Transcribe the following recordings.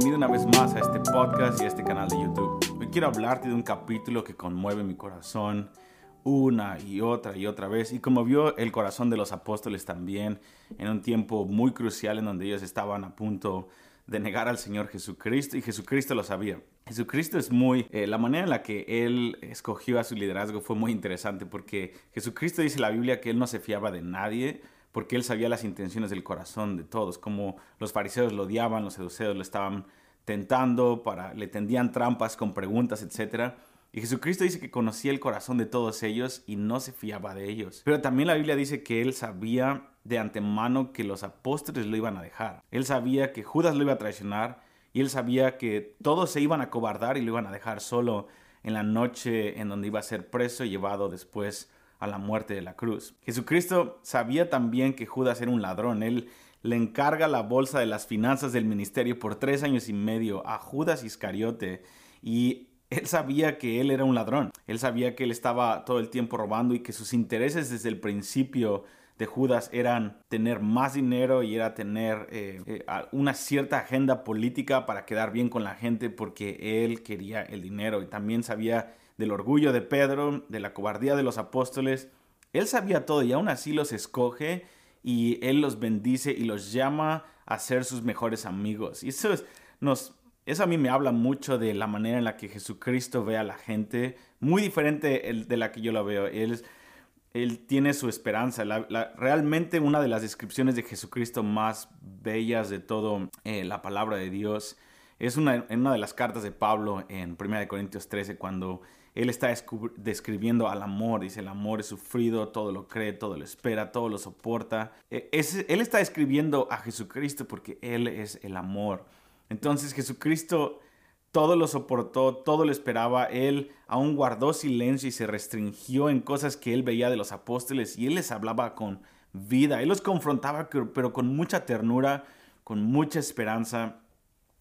bienvenido una vez más a este podcast y a este canal de YouTube. Hoy quiero hablarte de un capítulo que conmueve mi corazón una y otra y otra vez y conmovió el corazón de los apóstoles también en un tiempo muy crucial en donde ellos estaban a punto de negar al Señor Jesucristo y Jesucristo lo sabía. Jesucristo es muy, eh, la manera en la que Él escogió a su liderazgo fue muy interesante porque Jesucristo dice en la Biblia que Él no se fiaba de nadie, porque él sabía las intenciones del corazón de todos, como los fariseos lo odiaban, los seduceos lo estaban tentando, para, le tendían trampas con preguntas, etc. Y Jesucristo dice que conocía el corazón de todos ellos y no se fiaba de ellos. Pero también la Biblia dice que él sabía de antemano que los apóstoles lo iban a dejar. Él sabía que Judas lo iba a traicionar y él sabía que todos se iban a cobardar y lo iban a dejar solo en la noche en donde iba a ser preso y llevado después a la muerte de la cruz. Jesucristo sabía también que Judas era un ladrón. Él le encarga la bolsa de las finanzas del ministerio por tres años y medio a Judas Iscariote y él sabía que él era un ladrón. Él sabía que él estaba todo el tiempo robando y que sus intereses desde el principio de Judas eran tener más dinero y era tener eh, eh, una cierta agenda política para quedar bien con la gente porque él quería el dinero y también sabía del orgullo de Pedro, de la cobardía de los apóstoles. Él sabía todo y aún así los escoge y Él los bendice y los llama a ser sus mejores amigos. Y eso, nos, eso a mí me habla mucho de la manera en la que Jesucristo ve a la gente, muy diferente de la que yo la veo. Él, él tiene su esperanza. realmente una de las descripciones de Jesucristo más bellas de todo eh, la palabra de Dios es una, en una de las cartas de Pablo en 1 Corintios 13 cuando él está describiendo al amor, dice el amor es sufrido, todo lo cree, todo lo espera, todo lo soporta. E, él está describiendo a Jesucristo porque Él es el amor. Entonces Jesucristo todo lo soportó, todo lo esperaba, Él aún guardó silencio y se restringió en cosas que Él veía de los apóstoles y Él les hablaba con vida, Él los confrontaba pero con mucha ternura, con mucha esperanza.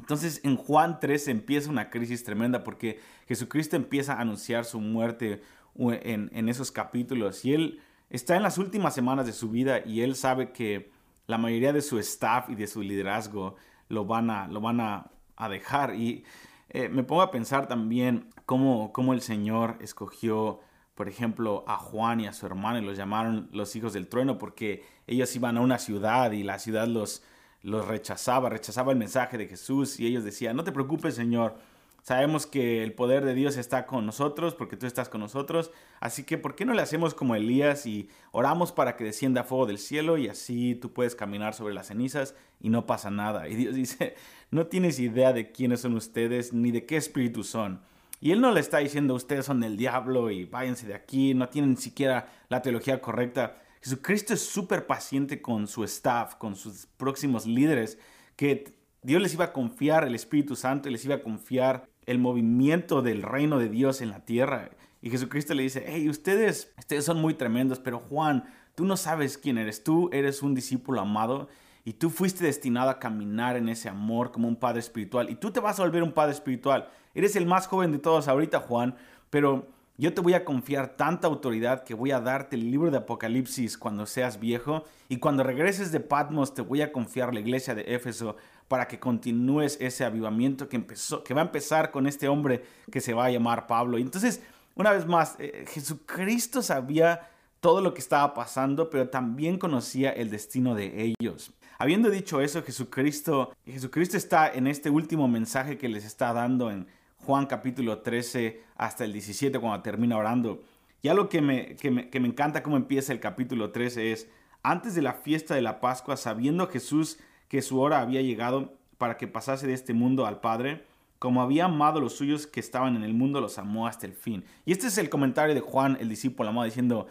Entonces en Juan 3 empieza una crisis tremenda porque Jesucristo empieza a anunciar su muerte en, esos capítulos y él está en las últimas semanas de su vida y él sabe que la mayoría de su staff y de su liderazgo lo van a, lo van a, dejar. Y eh, me pongo a pensar también cómo, cómo el Señor escogió por ejemplo, a Juan y a su hermano y los llamaron los hijos del trueno porque ellos iban a una ciudad y la ciudad los, los rechazaba, rechazaba el mensaje de Jesús y ellos decían, no te preocupes Señor, sabemos que el poder de Dios está con nosotros porque tú estás con nosotros, así que ¿por qué no le hacemos como Elías y oramos para que descienda fuego del cielo y así tú puedes caminar sobre las cenizas y no pasa nada? Y Dios dice, no tienes idea de quiénes son ustedes ni de qué espíritu son. Y él no le está diciendo, ustedes son del diablo y váyanse de aquí, no tienen siquiera la teología correcta. Jesucristo es súper paciente con su staff, con sus próximos líderes, que Dios les iba a confiar el Espíritu Santo y les iba a confiar el movimiento del reino de Dios en la tierra. Y Jesucristo le dice, hey, ustedes, ustedes son muy tremendos, pero Juan, tú no sabes quién eres, tú eres un discípulo amado y tú fuiste destinado a caminar en ese amor como un padre espiritual y tú te vas a volver un padre espiritual. Eres el más joven de todos ahorita, Juan, pero yo te voy a confiar tanta autoridad que voy a darte el libro de Apocalipsis cuando seas viejo y cuando regreses de Patmos te voy a confiar la iglesia de Éfeso para que continúes ese avivamiento que, empezó, que va a empezar con este hombre que se va a llamar Pablo. Y entonces, una vez más, eh, Jesucristo sabía todo lo que estaba pasando, pero también conocía el destino de ellos. Habiendo dicho eso, Jesucristo, Jesucristo está en este último mensaje que les está dando en Juan capítulo 13 hasta el 17 cuando termina orando. Y algo que me, que me, que me encanta cómo empieza el capítulo 13 es, antes de la fiesta de la Pascua, sabiendo Jesús que su hora había llegado para que pasase de este mundo al Padre, como había amado los suyos que estaban en el mundo, los amó hasta el fin. Y este es el comentario de Juan, el discípulo amado, diciendo,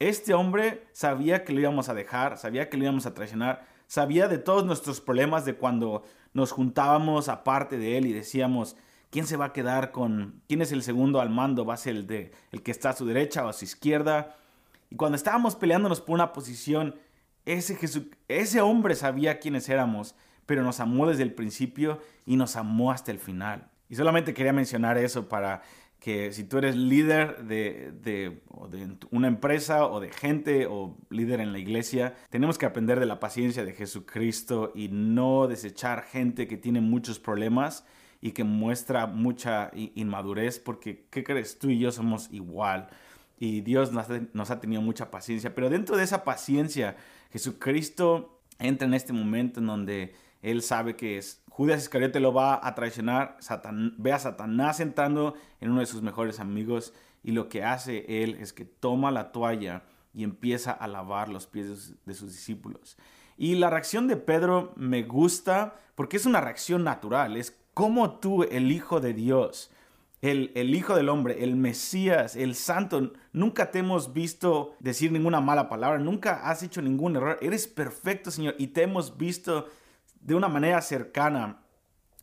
este hombre sabía que lo íbamos a dejar, sabía que lo íbamos a traicionar, sabía de todos nuestros problemas de cuando nos juntábamos aparte de él y decíamos, ¿Quién se va a quedar con quién es el segundo al mando? ¿Va a ser el de el que está a su derecha o a su izquierda? Y cuando estábamos peleándonos por una posición, ese ese hombre sabía quiénes éramos, pero nos amó desde el principio y nos amó hasta el final. Y solamente quería mencionar eso para que si tú eres líder de, de, una empresa o de gente o líder en la iglesia, tenemos que aprender de la paciencia de Jesucristo y no desechar gente que tiene muchos problemas y que muestra mucha inmadurez, porque ¿qué crees? Tú y yo somos igual y Dios nos ha tenido mucha paciencia, pero dentro de esa paciencia, Jesucristo entra en este momento en donde Él sabe que Judas Iscariote lo va a traicionar, ve a Satanás entrando en uno de sus mejores amigos y lo que hace él es que toma la toalla y empieza a lavar los pies de sus, discípulos. Y la reacción de Pedro me gusta porque es una reacción natural, es como tú, el Hijo de Dios, el, el, Hijo del Hombre, el Mesías, el Santo, nunca te hemos visto decir ninguna mala palabra, nunca has hecho ningún error, eres perfecto, Señor, y te hemos visto de una manera cercana,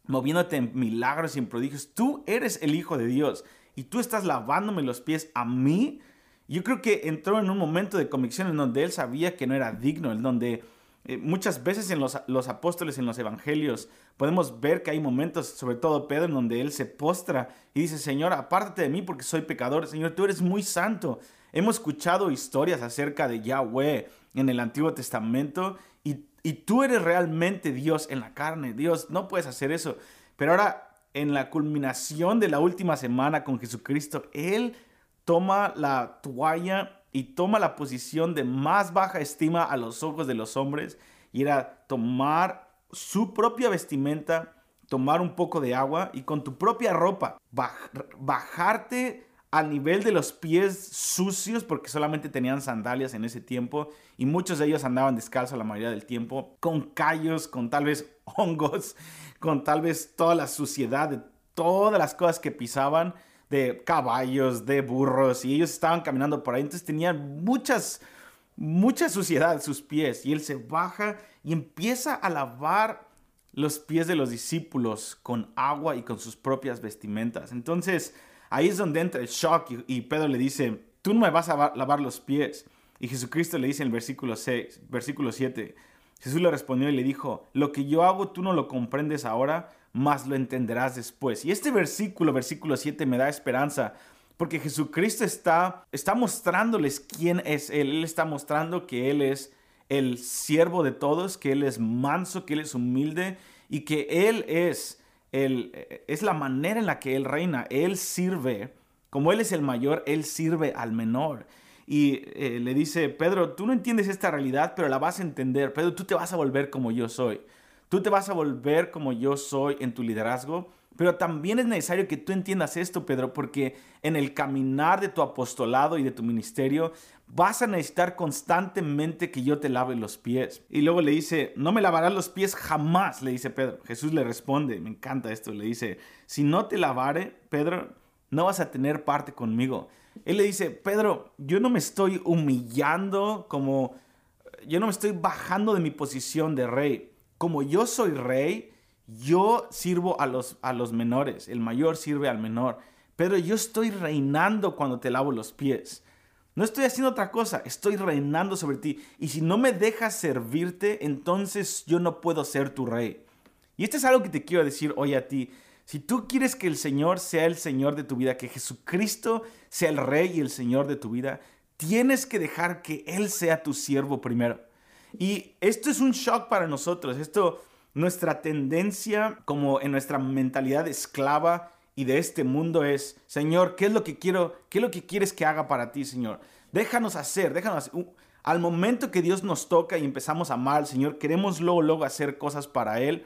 moviéndote en milagros y en prodigios. Tú eres el Hijo de Dios y tú estás lavándome los pies a mí. Yo creo que entró en un momento de convicción en donde él sabía que no era digno, en donde eh, muchas veces en los, los, apóstoles, en los evangelios, podemos ver que hay momentos, sobre todo Pedro, en donde él se postra y dice, Señor, apártate de mí porque soy pecador. Señor, tú eres muy santo. Hemos escuchado historias acerca de Yahweh en el Antiguo Testamento y y tú eres realmente Dios en la carne. Dios, no puedes hacer eso. Pero ahora, en la culminación de la última semana con Jesucristo, Él toma la toalla y toma la posición de más baja estima a los ojos de los hombres y era tomar su propia vestimenta, tomar un poco de agua y con tu propia ropa bajarte al nivel de los pies sucios, porque solamente tenían sandalias en ese tiempo, y muchos de ellos andaban descalzos la mayoría del tiempo, con callos, con tal vez hongos, con tal vez toda la suciedad de todas las cosas que pisaban, de caballos, de burros, y ellos estaban caminando por ahí, entonces tenían muchas, mucha suciedad sus pies, y él se baja y empieza a lavar los pies de los discípulos con agua y con sus propias vestimentas. Entonces, Ahí es donde entra el shock y, Pedro le dice, tú no me vas a lavar los pies. Y Jesucristo le dice en el versículo 6, versículo 7, Jesús le respondió y le dijo, lo que yo hago tú no lo comprendes ahora, mas lo entenderás después. Y este versículo, versículo 7, me da esperanza, porque Jesucristo está, está mostrándoles quién es Él. Él está mostrando que Él es el siervo de todos, que Él es manso, que Él es humilde y que Él es eh, es la manera en la que Él reina. Él sirve, como Él es el mayor, Él sirve al menor. Y eh, le dice, Pedro, tú no entiendes esta realidad, pero la vas a entender. Pedro, tú te vas a volver como yo soy. Tú te vas a volver como yo soy en tu liderazgo. Pero también es necesario que tú entiendas esto, Pedro, porque en el caminar de tu apostolado y de tu ministerio vas a necesitar constantemente que yo te lave los pies. Y luego le dice, no me lavarás los pies jamás, le dice Pedro. Jesús le responde, me encanta esto, le dice, si no te lavare, Pedro, no vas a tener parte conmigo. Él le dice, Pedro, yo no me estoy humillando como, yo no me estoy bajando de mi posición de rey. Como yo soy rey, yo sirvo a los, a los menores, el mayor sirve al menor. Pedro, yo estoy reinando cuando te lavo los pies. No estoy haciendo otra cosa, estoy reinando sobre ti. Y si no me dejas servirte, entonces yo no puedo ser tu rey. Y esto es algo que te quiero decir hoy a ti. Si tú quieres que el Señor sea el Señor de tu vida, que Jesucristo sea el Rey y el Señor de tu vida, tienes que dejar que Él sea tu siervo primero. Y esto es un shock para nosotros. Esto, nuestra tendencia como en nuestra mentalidad esclava y de este mundo es, Señor, ¿qué es lo que quiero, qué es lo que quieres que haga para ti, Señor? Déjanos hacer, déjanos hacer. Al momento que Dios nos toca y empezamos a amar al Señor, queremos luego, luego hacer cosas para Él,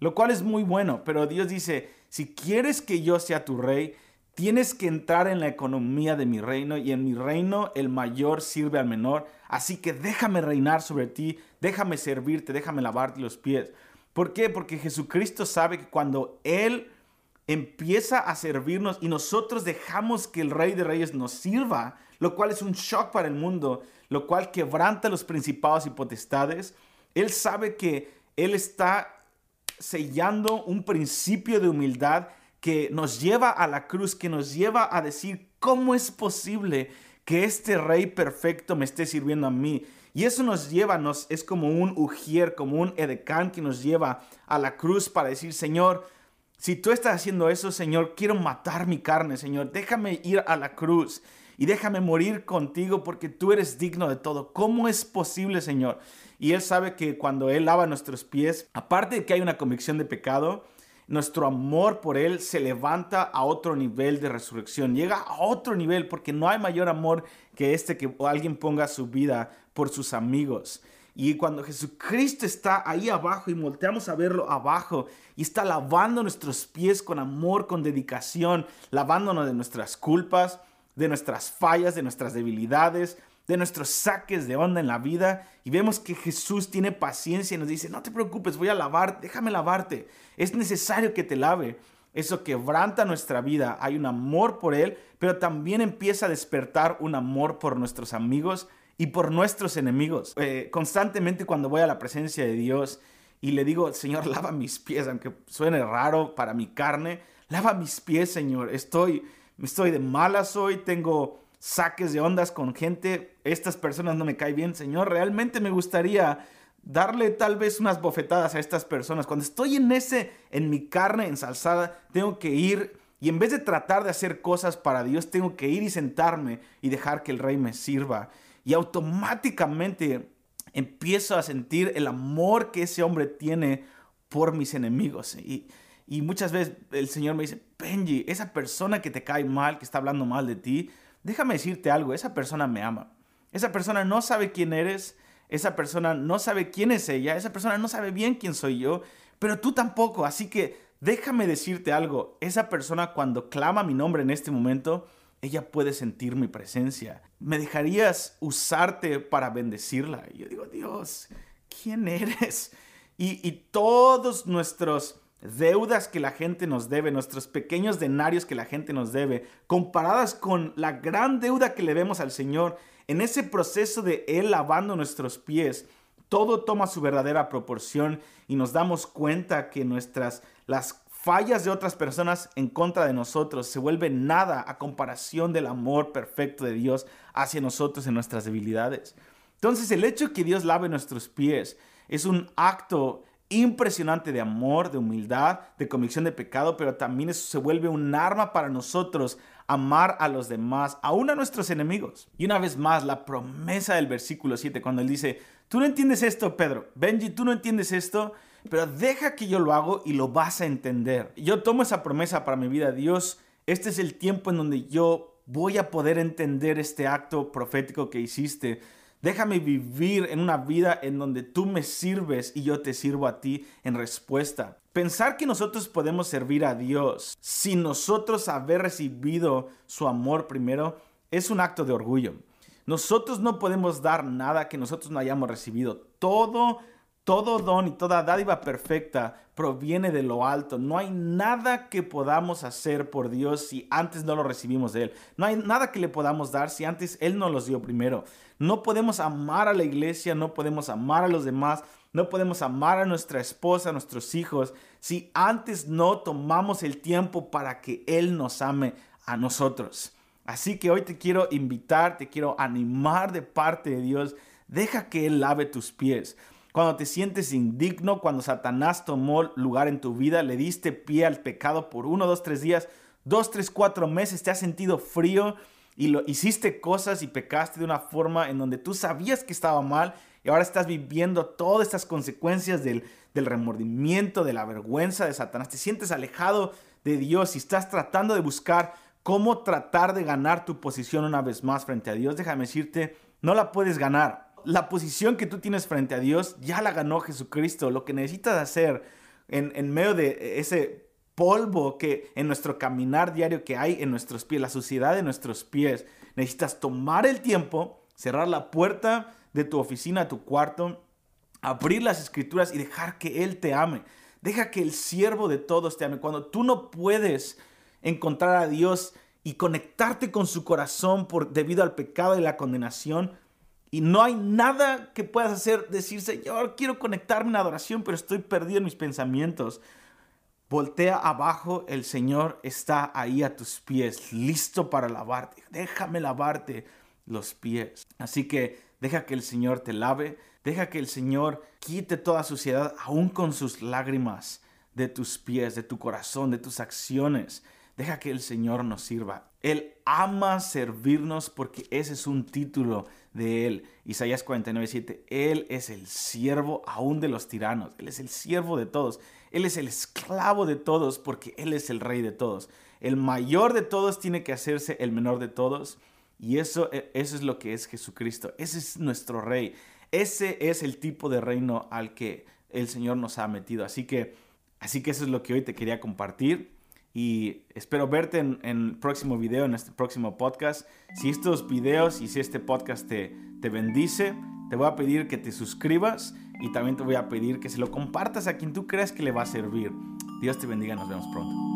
lo cual es muy bueno, pero Dios dice, si quieres que yo sea tu rey, tienes que entrar en la economía de mi reino y en mi reino el mayor sirve al menor, así que déjame reinar sobre ti, déjame servirte, déjame lavarte los pies. ¿Por qué? Porque Jesucristo sabe que cuando Él empieza a servirnos y nosotros dejamos que el Rey de Reyes nos sirva, lo cual es un shock para el mundo, lo cual quebranta los principados y potestades. Él sabe que Él está sellando un principio de humildad que nos lleva a la cruz, que nos lleva a decir, ¿cómo es posible que este Rey perfecto me esté sirviendo a mí? Y eso nos lleva, nos, es como un ujier, como un edecán que nos lleva a la cruz para decir, Señor, Si tú estás haciendo eso, Señor, quiero matar mi carne, Señor. Déjame ir a la cruz y déjame morir contigo porque tú eres digno de todo. ¿Cómo es posible, Señor? Y Él sabe que cuando Él lava nuestros pies, aparte de que hay una convicción de pecado, nuestro amor por Él se levanta a otro nivel de resurrección, llega a otro nivel porque no hay mayor amor que este que alguien ponga su vida por sus amigos. Y cuando Jesucristo está ahí abajo y volteamos a verlo abajo y está lavando nuestros pies con amor, con dedicación, lavándonos de nuestras culpas, de nuestras fallas, de nuestras debilidades, de nuestros saques de onda en la vida y vemos que Jesús tiene paciencia y nos dice, no te preocupes, voy a lavar, déjame lavarte. Es necesario que te lave. Eso quebranta nuestra vida. Hay un amor por Él, pero también empieza a despertar un amor por nuestros amigos y por nuestros enemigos. Eh, constantemente cuando voy a la presencia de Dios y le digo, Señor, lava mis pies, aunque suene raro para mi carne, lava mis pies, Señor. Estoy, estoy de malas hoy, tengo saques de ondas con gente, estas personas no me caen bien, Señor, realmente me gustaría darle tal vez unas bofetadas a estas personas. Cuando estoy en ese, en mi carne ensalzada, tengo que ir y en vez de tratar de hacer cosas para Dios, tengo que ir y sentarme y dejar que el rey me sirva. Y automáticamente empiezo a sentir el amor que ese hombre tiene por mis enemigos. Y, muchas veces el Señor me dice, Benji, esa persona que te cae mal, que está hablando mal de ti, déjame decirte algo, esa persona me ama. Esa persona no sabe quién eres, esa persona no sabe quién es ella, esa persona no sabe bien quién soy yo, pero tú tampoco. Así que déjame decirte algo, esa persona cuando clama mi nombre en este momento, ella puede sentir mi presencia. ¿Me dejarías usarte para bendecirla? Y yo digo, Dios, ¿quién eres? Y, y todos nuestros deudas que la gente nos debe, nuestros pequeños denarios que la gente nos debe, comparadas con la gran deuda que le vemos al Señor, en ese proceso de Él lavando nuestros pies, todo toma su verdadera proporción y nos damos cuenta que nuestras, las fallas de otras personas en contra de nosotros se vuelven nada a comparación del amor perfecto de Dios hacia nosotros en nuestras debilidades. Entonces el hecho que Dios lave nuestros pies es un acto impresionante de amor, de humildad, de convicción de pecado, pero también eso se vuelve un arma para nosotros amar a los demás, aún a nuestros enemigos. Y una vez más, la promesa del versículo 7, cuando él dice, tú no entiendes esto, Pedro, Benji, tú no entiendes esto, pero deja que yo lo hago y lo vas a entender. Yo tomo esa promesa para mi vida, Dios, este es el tiempo en donde yo voy a poder entender este acto profético que hiciste Déjame vivir en una vida en donde tú me sirves y yo te sirvo a ti en respuesta. Pensar que nosotros podemos servir a Dios sin nosotros haber recibido su amor primero es un acto de orgullo. Nosotros no podemos dar nada que nosotros no hayamos recibido. Todo todo don y toda dádiva perfecta proviene de lo alto. No hay nada que podamos hacer por Dios si antes no lo recibimos de Él. No hay nada que le podamos dar si antes Él no los dio primero. No podemos amar a la iglesia, no podemos amar a los demás, no podemos amar a nuestra esposa, a nuestros hijos, si antes no tomamos el tiempo para que Él nos ame a nosotros. Así que hoy te quiero invitar, te quiero animar de parte de Dios. Deja que Él lave tus pies cuando te sientes indigno, cuando Satanás tomó lugar en tu vida, le diste pie al pecado por uno, dos, tres días, dos, tres, cuatro meses, te has sentido frío y lo hiciste cosas y pecaste de una forma en donde tú sabías que estaba mal y ahora estás viviendo todas estas consecuencias del, del remordimiento, de la vergüenza de Satanás. Te sientes alejado de Dios y estás tratando de buscar cómo tratar de ganar tu posición una vez más frente a Dios. Déjame decirte, no la puedes ganar la posición que tú tienes frente a Dios ya la ganó Jesucristo. Lo que necesitas hacer en, en medio de ese polvo que en nuestro caminar diario que hay en nuestros pies, la suciedad de nuestros pies, necesitas tomar el tiempo, cerrar la puerta de tu oficina, tu cuarto, abrir las escrituras y dejar que Él te ame. Deja que el siervo de todos te ame. Cuando tú no puedes encontrar a Dios y conectarte con su corazón por, debido al pecado y la condenación, y no hay nada que puedas hacer, decir, Señor, quiero conectarme en adoración, pero estoy perdido en mis pensamientos. Voltea abajo, el Señor está ahí a tus pies, listo para lavarte. Déjame lavarte los pies. Así que deja que el Señor te lave, deja que el Señor quite toda suciedad, aún con sus lágrimas. de tus pies, de tu corazón, de tus acciones. Deja que el Señor nos sirva. Él ama servirnos porque ese es un título de Él. Isaías 49, Él es el siervo aún de los tiranos. Él es el siervo de todos. Él es el esclavo de todos porque Él es el rey de todos. El mayor de todos tiene que hacerse el menor de todos. Y eso, e, eso es lo que es Jesucristo. Ese es nuestro rey. Ese es el tipo de reino al que el Señor nos ha metido. Así que, así que eso es lo que hoy te quería compartir. Y espero verte en, el próximo video, en este próximo podcast. Si estos videos y si este podcast te, te bendice, te voy a pedir que te suscribas y también te voy a pedir que se lo compartas a quien tú creas que le va a servir. Dios te bendiga, nos vemos pronto.